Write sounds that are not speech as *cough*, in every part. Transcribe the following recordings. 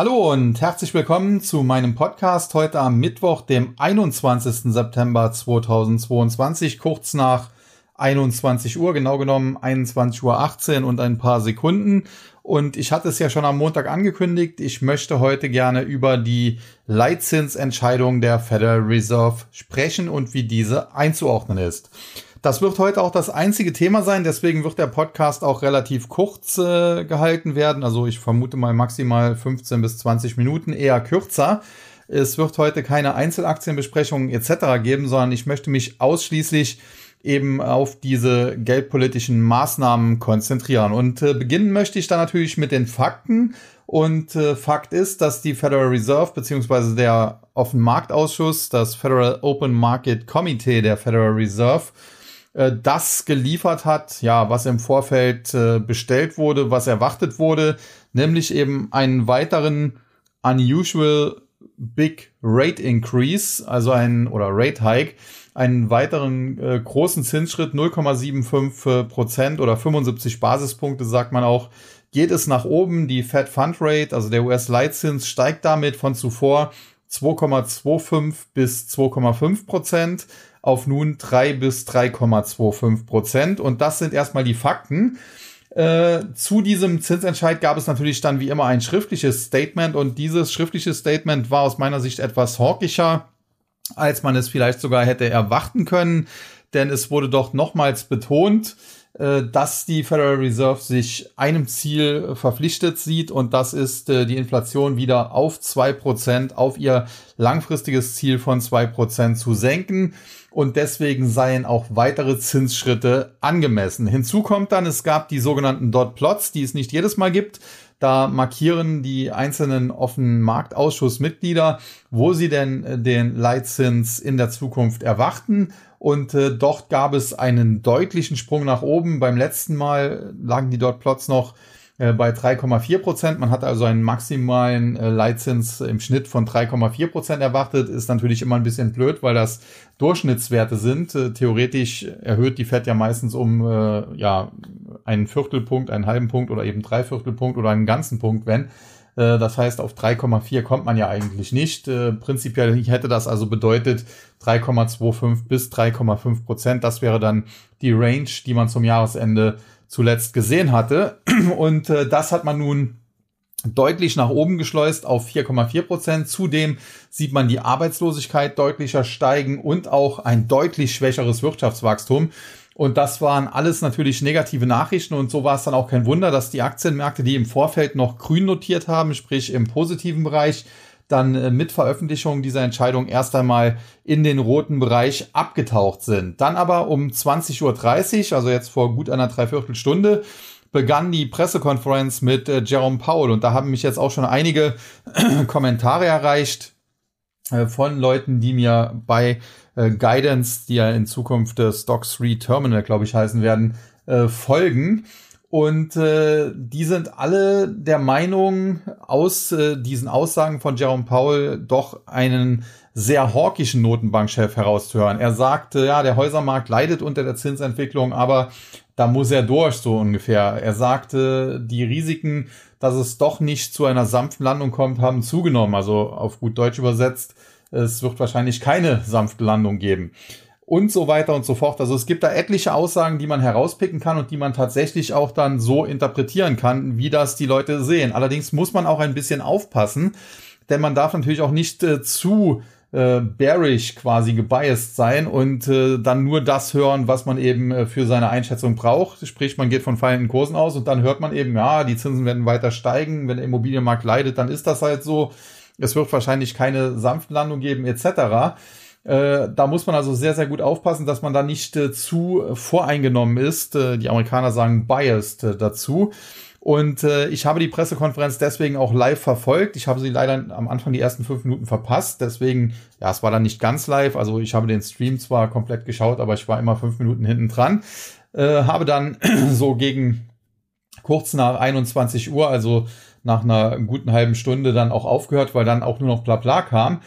Hallo und herzlich willkommen zu meinem Podcast heute am Mittwoch, dem 21. September 2022, kurz nach 21 Uhr, genau genommen 21 Uhr 18 und ein paar Sekunden. Und ich hatte es ja schon am Montag angekündigt, ich möchte heute gerne über die Leitzinsentscheidung der Federal Reserve sprechen und wie diese einzuordnen ist. Das wird heute auch das einzige Thema sein, deswegen wird der Podcast auch relativ kurz äh, gehalten werden. Also ich vermute mal maximal 15 bis 20 Minuten, eher kürzer. Es wird heute keine Einzelaktienbesprechungen etc. geben, sondern ich möchte mich ausschließlich eben auf diese geldpolitischen Maßnahmen konzentrieren. Und äh, beginnen möchte ich da natürlich mit den Fakten. Und äh, Fakt ist, dass die Federal Reserve beziehungsweise der Offenmarktausschuss, das Federal Open Market Committee der Federal Reserve, äh, das geliefert hat, ja, was im Vorfeld äh, bestellt wurde, was erwartet wurde, nämlich eben einen weiteren unusual big rate increase, also ein oder Rate Hike, einen weiteren äh, großen Zinsschritt 0,75 Prozent oder 75 Basispunkte, sagt man auch, geht es nach oben. Die Fed Fund Rate, also der US-Leitzins, steigt damit von zuvor 2,25 bis 2,5 Prozent auf nun 3 bis 3,25 Prozent. Und das sind erstmal die Fakten. Äh, zu diesem Zinsentscheid gab es natürlich dann wie immer ein schriftliches Statement und dieses schriftliche Statement war aus meiner Sicht etwas hawkischer, als man es vielleicht sogar hätte erwarten können, denn es wurde doch nochmals betont, dass die Federal Reserve sich einem Ziel verpflichtet sieht und das ist äh, die Inflation wieder auf zwei Prozent, auf ihr langfristiges Ziel von zwei Prozent zu senken und deswegen seien auch weitere Zinsschritte angemessen. Hinzu kommt dann, es gab die sogenannten Dot Plots, die es nicht jedes Mal gibt. Da markieren die einzelnen offenen Marktausschussmitglieder, wo sie denn äh, den Leitzins in der Zukunft erwarten. Und äh, dort gab es einen deutlichen Sprung nach oben. Beim letzten Mal lagen die Dot Plots noch äh, bei 3,4 Prozent. Man hat also einen maximalen äh, Leitzins im Schnitt von 3,4 Prozent erwartet. Ist natürlich immer ein bisschen blöd, weil das Durchschnittswerte sind. Äh, theoretisch erhöht die Fed ja meistens um ja einen Viertelpunkt, einen halben Punkt oder eben drei Viertelpunkt oder einen ganzen Punkt, wenn. Das heißt, auf 3,4 kommt man ja eigentlich nicht. Prinzipiell hätte das also bedeutet 3,25 bis 3,5 Prozent. Das wäre dann die Range, die man zum Jahresende zuletzt gesehen hatte. *clears throat* Und äh, das hat man nun deutlich nach oben geschleust auf 4,4 Prozent. Zudem sieht man die Arbeitslosigkeit deutlicher steigen und auch ein deutlich schwächeres Wirtschaftswachstum. Und das waren alles natürlich negative Nachrichten und so war es dann auch kein Wunder, dass die Aktienmärkte, die im Vorfeld noch grün notiert haben, sprich im positiven Bereich, dann äh, mit Veröffentlichung dieser Entscheidung erst einmal in den roten Bereich abgetaucht sind. Dann aber um 20.30 Uhr, also jetzt vor gut einer Dreiviertelstunde, begann die Pressekonferenz mit äh, Jerome Powell und da haben mich jetzt auch schon einige *clears throat* Kommentare erreicht von Leuten, die mir bei äh, Guidance, die ja in Zukunft äh, Stock 3 Terminal, glaube ich, heißen werden, äh, folgen. Und äh, die sind alle der Meinung, aus äh, diesen Aussagen von Jerome Powell doch einen sehr hawkischen Notenbankchef herauszuhören. Er sagte, ja, der Häusermarkt leidet unter der Zinsentwicklung, aber da muss er durch, so ungefähr. Er sagte, die Risiken, dass es doch nicht zu einer sanften Landung kommt, haben zugenommen. Also auf gut Deutsch übersetzt, es wird wahrscheinlich keine sanfte Landung geben und so weiter und so fort. Also es gibt da etliche Aussagen, die man herauspicken kann und die man tatsächlich auch dann so interpretieren kann, wie das die Leute sehen. Allerdings muss man auch ein bisschen aufpassen, denn man darf natürlich auch nicht äh, zu äh, bearish quasi gebiased sein und äh, dann nur das hören, was man eben äh, für seine Einschätzung braucht. Sprich, man geht von fallenden Kursen aus und dann hört man eben, ja, die Zinsen werden weiter steigen. Wenn der Immobilienmarkt leidet, dann ist das halt so. Es wird wahrscheinlich keine sanfte Landung geben, etc. Äh, da muss man also sehr, sehr gut aufpassen, dass man da nicht äh, zu voreingenommen ist. Äh, die Amerikaner sagen biased äh, dazu. Und ich habe die Pressekonferenz deswegen auch live verfolgt. Ich habe sie leider am Anfang die ersten fünf Minuten verpasst. Deswegen, ja, es war dann nicht ganz live. Also ich habe den Stream zwar komplett geschaut, aber ich war immer fünf Minuten hinten dran. Habe dann *clears throat* so gegen kurz nach 21 Uhr, also nach einer guten halben Stunde dann auch aufgehört, weil dann auch nur noch Blabla kam.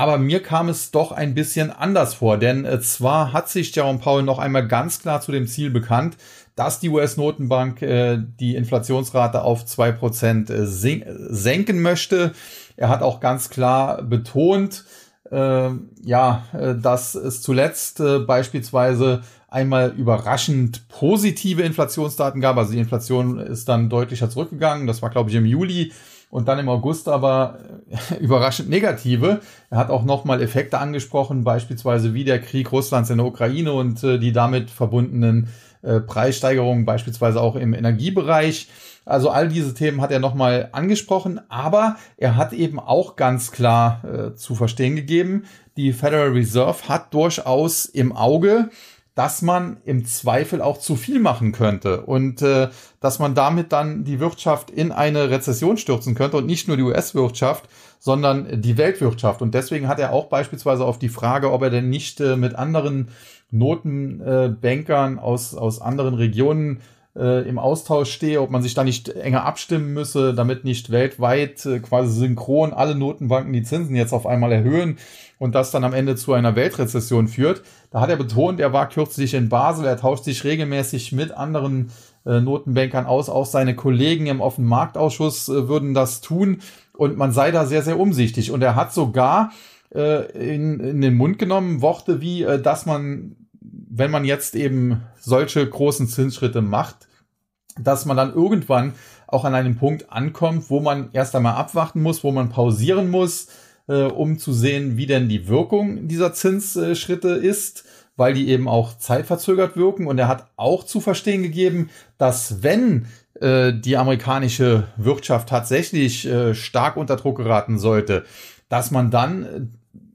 Aber mir kam es doch ein bisschen anders vor, denn äh, zwar hat sich Jerome Powell noch einmal ganz klar zu dem Ziel bekannt, dass die US-Notenbank äh, die Inflationsrate auf zwei Prozent äh, senken möchte. Er hat auch ganz klar betont, äh, ja, dass es zuletzt äh, beispielsweise einmal überraschend positive Inflationsdaten gab. Also die Inflation ist dann deutlicher zurückgegangen. Das war, glaube ich, im Juli und dann im August aber äh, *laughs* überraschend negative. Er hat auch nochmal Effekte angesprochen, beispielsweise wie der Krieg Russlands in der Ukraine und äh, die damit verbundenen äh, Preissteigerungen, beispielsweise auch im Energiebereich. Also all diese Themen hat er nochmal angesprochen, aber er hat eben auch ganz klar äh, zu verstehen gegeben, die Federal Reserve hat durchaus im Auge, dass man im Zweifel auch zu viel machen könnte und äh, dass man damit dann die Wirtschaft in eine Rezession stürzen könnte und nicht nur die US-Wirtschaft, sondern die Weltwirtschaft. Und deswegen hat er auch beispielsweise auf die Frage, ob er denn nicht äh, mit anderen Notenbankern äh, aus, aus anderen Regionen äh, im Austausch stehe, ob man sich da nicht enger abstimmen müsse, damit nicht weltweit äh, quasi synchron alle Notenbanken die Zinsen jetzt auf einmal erhöhen und das dann am Ende zu einer Weltrezession führt. Da hat er betont, er war kürzlich in Basel, er tauscht sich regelmäßig mit anderen äh, Notenbankern aus, auch seine Kollegen im offenen Marktausschuss äh, würden das tun und man sei da sehr, sehr umsichtig. Und er hat sogar äh, in, in den Mund genommen Worte wie, äh, dass man wenn man jetzt eben solche großen Zinsschritte macht, dass man dann irgendwann auch an einem Punkt ankommt, wo man erst einmal abwarten muss, wo man pausieren muss, äh, um zu sehen, wie denn die Wirkung dieser Zinsschritte ist, weil die eben auch zeitverzögert wirken. Und er hat auch zu verstehen gegeben, dass wenn äh, die amerikanische Wirtschaft tatsächlich äh, stark unter Druck geraten sollte, dass man dann äh,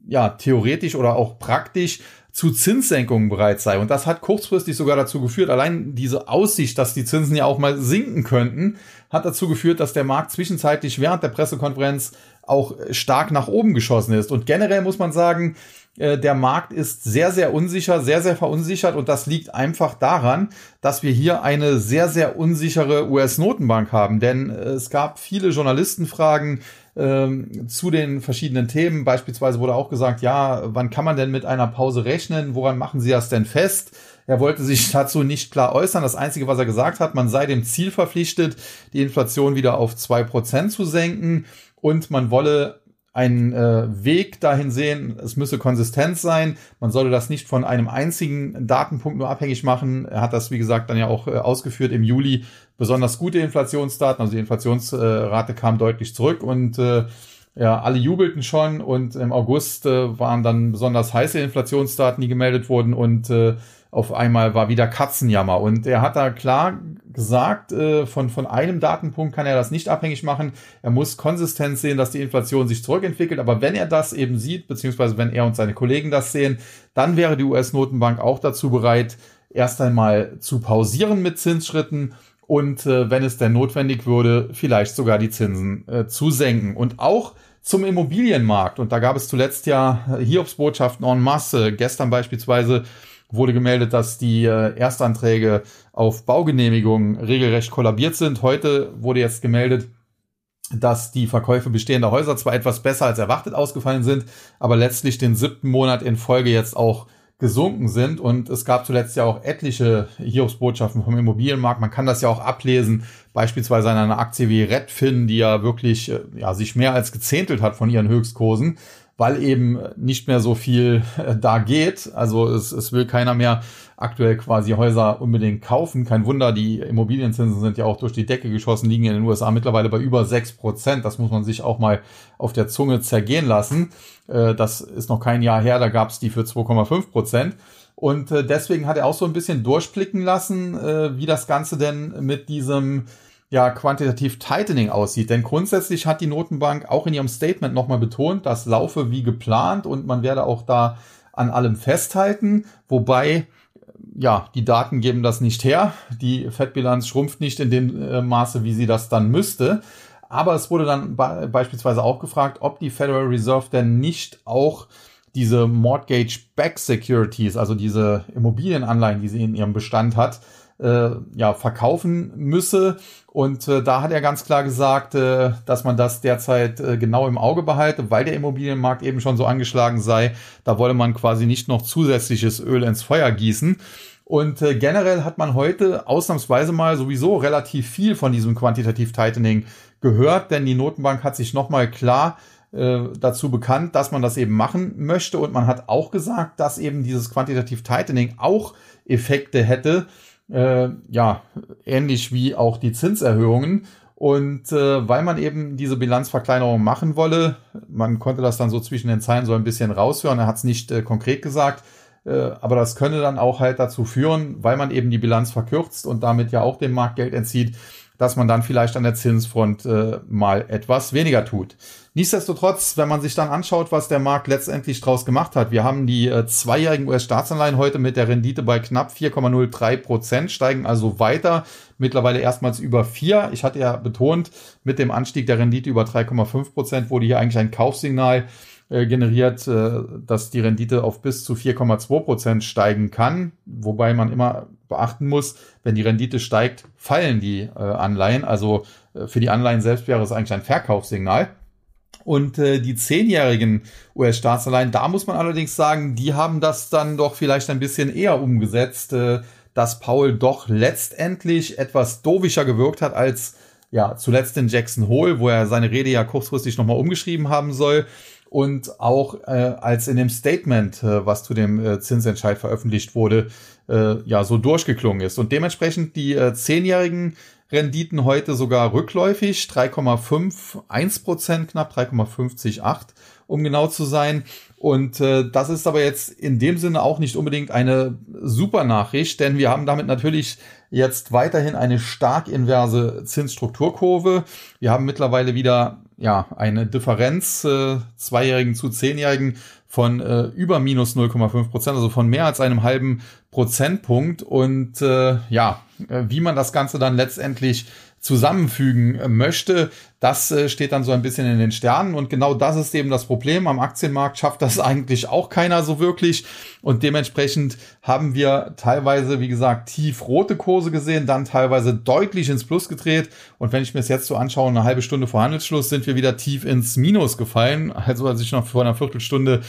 ja theoretisch oder auch praktisch zu Zinssenkungen bereit sei. Und das hat kurzfristig sogar dazu geführt, allein diese Aussicht, dass die Zinsen ja auch mal sinken könnten, hat dazu geführt, dass der Markt zwischenzeitlich während der Pressekonferenz auch stark nach oben geschossen ist. Und generell muss man sagen, äh, der Markt ist sehr, sehr unsicher, sehr, sehr verunsichert und das liegt einfach daran, dass wir hier eine sehr, sehr unsichere US-Notenbank haben. Denn äh, es gab viele Journalistenfragen, ähm, zu den verschiedenen Themen. Beispielsweise wurde auch gesagt, ja, wann kann man denn mit einer Pause rechnen? Woran machen Sie das denn fest? Er wollte sich *laughs* dazu nicht klar äußern. Das Einzige, was er gesagt hat, man sei dem Ziel verpflichtet, die Inflation wieder auf zwei Prozent zu senken und man wolle einen äh, Weg dahin sehen, es müsse konsistent sein. Man sollte das nicht von einem einzigen Datenpunkt nur abhängig machen. Er hat das, wie gesagt, dann ja auch äh, ausgeführt im Juli. Besonders gute Inflationsdaten, also die Inflationsrate kam deutlich zurück und äh, ja, alle jubelten schon und im August äh, waren dann besonders heiße Inflationsdaten, die gemeldet wurden und äh, auf einmal war wieder Katzenjammer. Und er hat da klar gesagt, äh, von, von einem Datenpunkt kann er das nicht abhängig machen. Er muss konsistent sehen, dass die Inflation sich zurückentwickelt. Aber wenn er das eben sieht, beziehungsweise wenn er und seine Kollegen das sehen, dann wäre die US-Notenbank auch dazu bereit, erst einmal zu pausieren mit Zinsschritten und äh, wenn es denn notwendig würde, vielleicht sogar die Zinsen äh, zu senken. Und auch zum Immobilienmarkt. Und da gab es zuletzt ja Hiobsbotschaften en masse. Gestern beispielsweise wurde gemeldet, dass die äh, Erstanträge auf Baugenehmigungen regelrecht kollabiert sind. Heute wurde jetzt gemeldet, dass die Verkäufe bestehender Häuser zwar etwas besser als erwartet ausgefallen sind, aber letztlich den siebten Monat in Folge jetzt auch gesunken sind. Und es gab zuletzt ja auch etliche Hiobsbotschaften vom Immobilienmarkt. Man kann das ja auch ablesen, beispielsweise an einer Aktie wie Redfin, die ja wirklich äh, ja, sich mehr als gezähntelt hat von ihren Höchstkursen weil eben nicht mehr so viel äh, da geht. Also es, es will keiner mehr aktuell quasi Häuser unbedingt kaufen. Kein Wunder, die Immobilienzinsen sind ja auch durch die Decke geschossen, liegen in den USA mittlerweile bei über sechs Prozent. Das muss man sich auch mal auf der Zunge zergehen lassen. Äh, das ist noch kein Jahr her, da gab es die für 2,5 Prozent. Und äh, deswegen hat er auch so ein bisschen durchblicken lassen, wie das Ganze denn mit diesem ja quantitativ Tightening aussieht. Denn grundsätzlich hat die Notenbank auch in ihrem Statement nochmal betont, das laufe wie geplant und man werde auch da an allem festhalten. Wobei, ja, die Daten geben das nicht her. Die Fettbilanz schrumpft nicht in dem äh, Maße, wie sie das dann müsste. Aber es wurde dann beispielsweise auch gefragt, ob die Federal Reserve denn nicht auch diese Mortgage-Back Securities, also diese Immobilienanleihen, die sie in ihrem Bestand hat, äh, ja, verkaufen müsse. Und äh, da hat er ganz klar gesagt, äh, dass man das derzeit äh, genau im Auge behalte, weil der Immobilienmarkt eben schon so angeschlagen sei. Da wolle man quasi nicht noch zusätzliches Öl ins Feuer gießen. Und äh, generell hat man heute ausnahmsweise mal sowieso relativ viel von diesem Quantitativ Tightening gehört, denn die Notenbank hat sich nochmal klar äh, dazu bekannt, dass man das eben machen möchte. Und man hat auch gesagt, dass eben dieses Quantitativ Tightening auch Effekte hätte, äh, ja, ähnlich wie auch die Zinserhöhungen. Und äh, weil man eben diese Bilanzverkleinerung machen wolle, man konnte das dann so zwischen den Zeilen so ein bisschen raushören, er hat es nicht äh, konkret gesagt, äh, aber das könne dann auch halt dazu führen, weil man eben die Bilanz verkürzt und damit ja auch dem Markt Geld entzieht, dass man dann vielleicht an der Zinsfront äh, mal etwas weniger tut. Nichtsdestotrotz, wenn man sich dann anschaut, was der Markt letztendlich draus gemacht hat, wir haben die äh, zweijährigen US-Staatsanleihen heute mit der Rendite bei knapp 4,03 Prozent, steigen also weiter, mittlerweile erstmals über vier. Ich hatte ja betont, mit dem Anstieg der Rendite über 3,5 Prozent wurde hier eigentlich ein Kaufsignal äh, generiert, äh, dass die Rendite auf bis zu 4,2 Prozent steigen kann, wobei man immer beachten muss, wenn die Rendite steigt, fallen die äh, Anleihen. Also für die Anleihen selbst wäre es eigentlich ein Verkaufssignal. Und äh, die zehnjährigen US-Staatsanleihen, da muss man allerdings sagen, die haben das dann doch vielleicht ein bisschen eher umgesetzt, äh, dass Paul doch letztendlich etwas dovischer gewirkt hat als ja zuletzt in Jackson Hole, wo er seine Rede ja kurzfristig nochmal umgeschrieben haben soll und auch äh, als in dem Statement, äh, was zu dem äh, Zinsentscheid veröffentlicht wurde, äh, ja so durchgeklungen ist. Und dementsprechend die äh, zehnjährigen Renditen heute sogar rückläufig, 3,51 Prozent, knapp 3,508, um genau zu sein. Und äh, das ist aber jetzt in dem Sinne auch nicht unbedingt eine super Nachricht, denn wir haben damit natürlich jetzt weiterhin eine stark inverse Zinsstrukturkurve. Wir haben mittlerweile wieder ja eine Differenz äh, zweijährigen zu zehnjährigen von äh, über minus 0,5 Prozent, also von mehr als einem halben Prozentpunkt. Und äh, ja, äh, wie man das Ganze dann letztendlich zusammenfügen äh, möchte, das äh, steht dann so ein bisschen in den Sternen. Und genau das ist eben das Problem. Am Aktienmarkt schafft das *laughs* eigentlich auch keiner so wirklich. Und dementsprechend haben wir teilweise, wie gesagt, tiefrote Kurse gesehen, dann teilweise deutlich ins Plus gedreht. Und wenn ich mir das jetzt so anschaue, eine halbe Stunde vor Handelsschluss sind wir wieder tief ins Minus gefallen. Also als ich noch vor einer Viertelstunde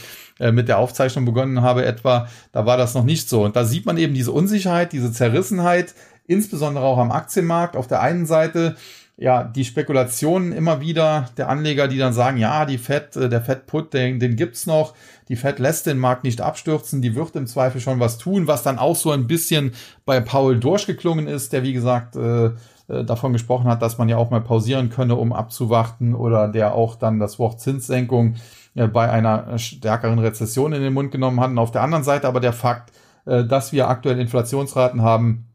mit der Aufzeichnung begonnen habe etwa, da war das noch nicht so. Und da sieht man eben diese Unsicherheit, diese Zerrissenheit, insbesondere auch am Aktienmarkt. Auf der einen Seite ja, die Spekulationen immer wieder der Anleger, die dann sagen, ja, die Fed, äh, der Fed-Put, den, den gibt's noch. Die Fed lässt den Markt nicht abstürzen. Die wird im Zweifel schon was tun, was dann auch so ein bisschen bei Paul durchgeklungen ist, der wie gesagt äh, äh, davon gesprochen hat, dass man ja auch mal pausieren könne, um abzuwarten oder der auch dann das Wort Zinssenkung äh, bei einer stärkeren Rezession in den Mund genommen hat. Und auf der anderen Seite aber der Fakt, äh, dass wir aktuell Inflationsraten haben,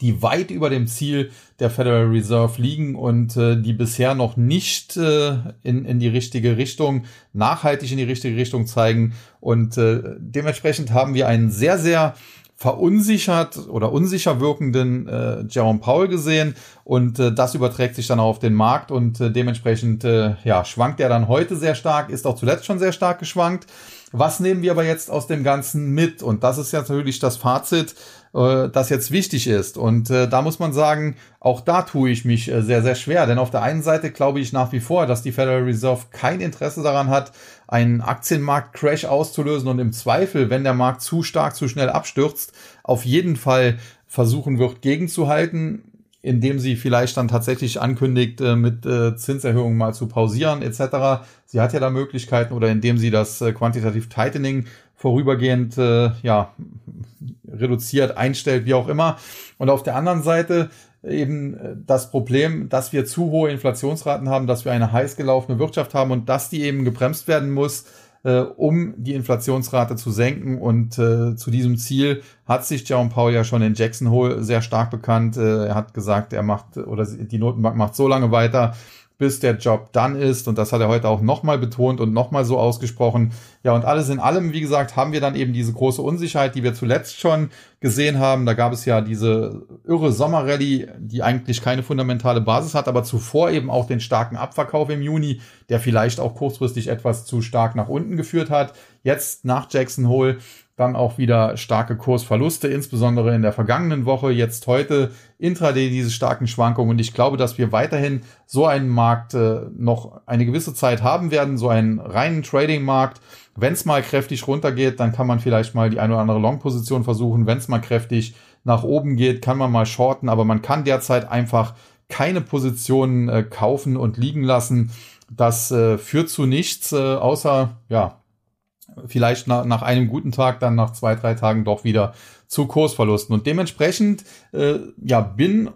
die weit über dem Ziel der Federal Reserve liegen und äh, die bisher noch nicht äh, in, in die richtige Richtung, nachhaltig in die richtige Richtung zeigen. Und äh, dementsprechend haben wir einen sehr, sehr verunsichert oder unsicher wirkenden äh, Jerome Powell gesehen und äh, das überträgt sich dann auch auf den Markt und äh, dementsprechend äh, ja schwankt er dann heute sehr stark, ist auch zuletzt schon sehr stark geschwankt. Was nehmen wir aber jetzt aus dem Ganzen mit? Und das ist ja natürlich das Fazit, äh, das jetzt wichtig ist. Und äh, da muss man sagen, auch da tue ich mich äh, sehr, sehr schwer. Denn auf der einen Seite glaube ich nach wie vor, dass die Federal Reserve kein Interesse daran hat, einen Aktienmarkt-Crash auszulösen und im Zweifel, wenn der Markt zu stark, zu schnell abstürzt, auf jeden Fall versuchen wird, gegenzuhalten indem sie vielleicht dann tatsächlich ankündigt, äh, mit äh, Zinserhöhungen mal zu pausieren etc. Sie hat ja da Möglichkeiten oder indem sie das äh, Quantitative Tightening vorübergehend äh, ja reduziert, einstellt, wie auch immer. Und auf der anderen Seite eben äh, das Problem, dass wir zu hohe Inflationsraten haben, dass wir eine heiß gelaufene Wirtschaft haben und dass die eben gebremst werden muss, äh, um die Inflationsrate zu senken. Und äh, zu diesem Ziel hat sich Jerome Powell ja schon in Jackson Hole sehr stark bekannt. Äh, er hat gesagt, er macht oder die Notenbank macht so lange weiter, bis der Job dann ist. Und das hat er heute auch nochmal betont und nochmal so ausgesprochen. Ja, und alles in allem, wie gesagt, haben wir dann eben diese große Unsicherheit, die wir zuletzt schon gesehen haben. Da gab es ja diese irre Sommerrallye, die eigentlich keine fundamentale Basis hat, aber zuvor eben auch den starken Abverkauf im Juni, der vielleicht auch kurzfristig etwas zu stark nach unten geführt hat. Jetzt nach Jackson Hole dann auch wieder starke Kursverluste, insbesondere in der vergangenen Woche, jetzt heute intraday diese starken Schwankungen. Und ich glaube, dass wir weiterhin so einen Markt äh, noch eine gewisse Zeit haben werden, so einen reinen Trading-Markt. Wenn es mal kräftig runtergeht, dann kann man vielleicht mal die eine oder andere Long-Position versuchen. Wenn es mal kräftig nach oben geht, kann man mal shorten, aber man kann derzeit einfach keine Positionen äh, kaufen und liegen lassen. Das äh, führt zu nichts, äh, außer ja, vielleicht nach, nach einem guten Tag, dann nach zwei, drei Tagen doch wieder zu Kursverlusten. Und dementsprechend äh, ja, bin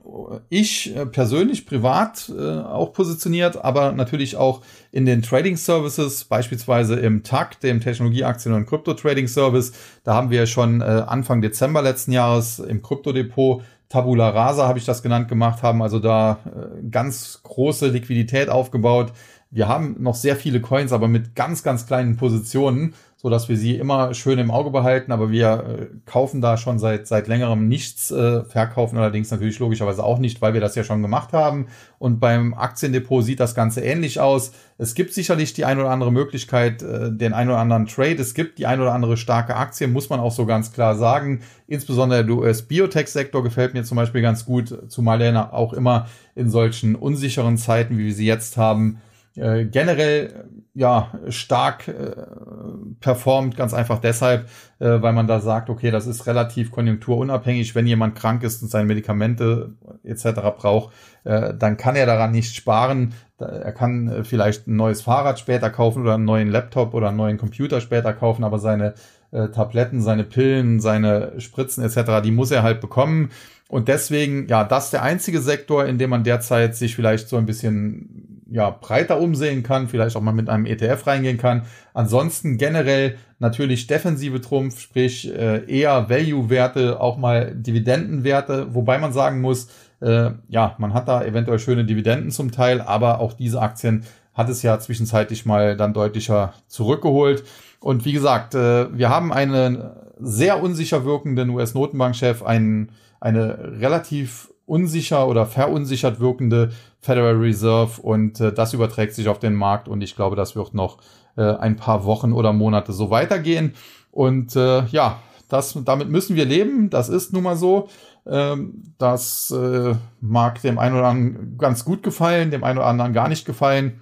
ich äh, persönlich privat äh, auch positioniert, aber natürlich auch in den Trading Services, beispielsweise im TAC, dem Technologieaktien- und Krypto-Trading Service. Da haben wir schon äh, Anfang Dezember letzten Jahres im Kryptodepot Tabula Rasa habe ich das genannt gemacht, haben also da äh, ganz große Liquidität aufgebaut. Wir haben noch sehr viele Coins, aber mit ganz, ganz kleinen Positionen so dass wir sie immer schön im Auge behalten, aber wir äh, kaufen da schon seit, seit längerem nichts, äh, verkaufen allerdings natürlich logischerweise auch nicht, weil wir das ja schon gemacht haben. Und beim Aktiendepot sieht das Ganze ähnlich aus. Es gibt sicherlich die ein oder andere Möglichkeit, äh, den ein oder anderen Trade. Es gibt die ein oder andere starke Aktie, muss man auch so ganz klar sagen. Insbesondere der US-Biotech-Sektor gefällt mir zum Beispiel ganz gut, zumal er auch immer in solchen unsicheren Zeiten, wie wir sie jetzt haben, äh, generell ja stark äh, performt, ganz einfach deshalb, äh, weil man da sagt, okay, das ist relativ konjunkturunabhängig. Wenn jemand krank ist und seine Medikamente etc. braucht, äh, dann kann er daran nicht sparen. Er kann äh, vielleicht ein neues Fahrrad später kaufen oder einen neuen Laptop oder einen neuen Computer später kaufen, aber seine äh, Tabletten, seine Pillen, seine Spritzen etc., die muss er halt bekommen. Und deswegen, ja, das ist der einzige Sektor, in dem man derzeit sich vielleicht so ein bisschen ja, breiter umsehen kann, vielleicht auch mal mit einem ETF reingehen kann. Ansonsten generell natürlich defensive Trumpf, sprich äh, eher Value-Werte, auch mal Dividendenwerte, wobei man sagen muss, äh, ja, man hat da eventuell schöne Dividenden zum Teil, aber auch diese Aktien hat es ja zwischenzeitlich mal dann deutlicher zurückgeholt. Und wie gesagt, äh, wir haben einen sehr unsicher wirkenden US-Notenbankchef, einen, eine relativ unsicher oder verunsichert wirkende Federal Reserve und äh, das überträgt sich auf den Markt und ich glaube, das wird noch äh, ein paar Wochen oder Monate so weitergehen. Und äh, ja, das, damit müssen wir leben. Das ist nun mal so. Ähm, das äh, mag dem einen oder anderen ganz gut gefallen, dem einen oder anderen gar nicht gefallen.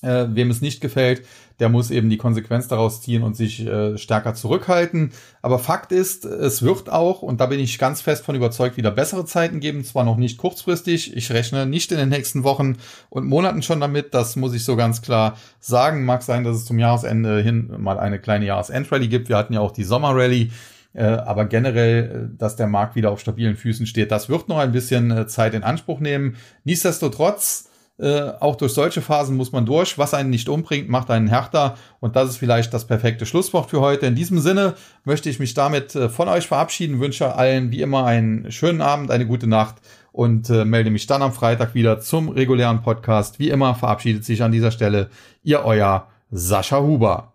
Äh, wem es nicht gefällt, der muss eben die Konsequenz daraus ziehen und sich äh, stärker zurückhalten. Aber Fakt ist, es wird auch, und da bin ich ganz fest von überzeugt, wieder bessere Zeiten geben. Zwar noch nicht kurzfristig, ich rechne nicht in den nächsten Wochen und Monaten schon damit, das muss ich so ganz klar sagen. Mag sein, dass es zum Jahresende hin mal eine kleine Jahresendrallye gibt. Wir hatten ja auch die Sommerrallye. Äh, aber generell, äh, dass der Markt wieder auf stabilen Füßen steht, das wird noch ein bisschen äh, Zeit in Anspruch nehmen. Nichtsdestotrotz, äh, auch durch solche Phasen muss man durch. Was einen nicht umbringt, macht einen härter. Und das ist vielleicht das perfekte Schlusswort für heute. In diesem Sinne möchte ich mich damit äh, von euch verabschieden, wünsche allen wie immer einen schönen Abend, eine gute Nacht und äh, melde mich dann am Freitag wieder zum regulären Podcast. Wie immer verabschiedet sich an dieser Stelle ihr euer Sascha Huber.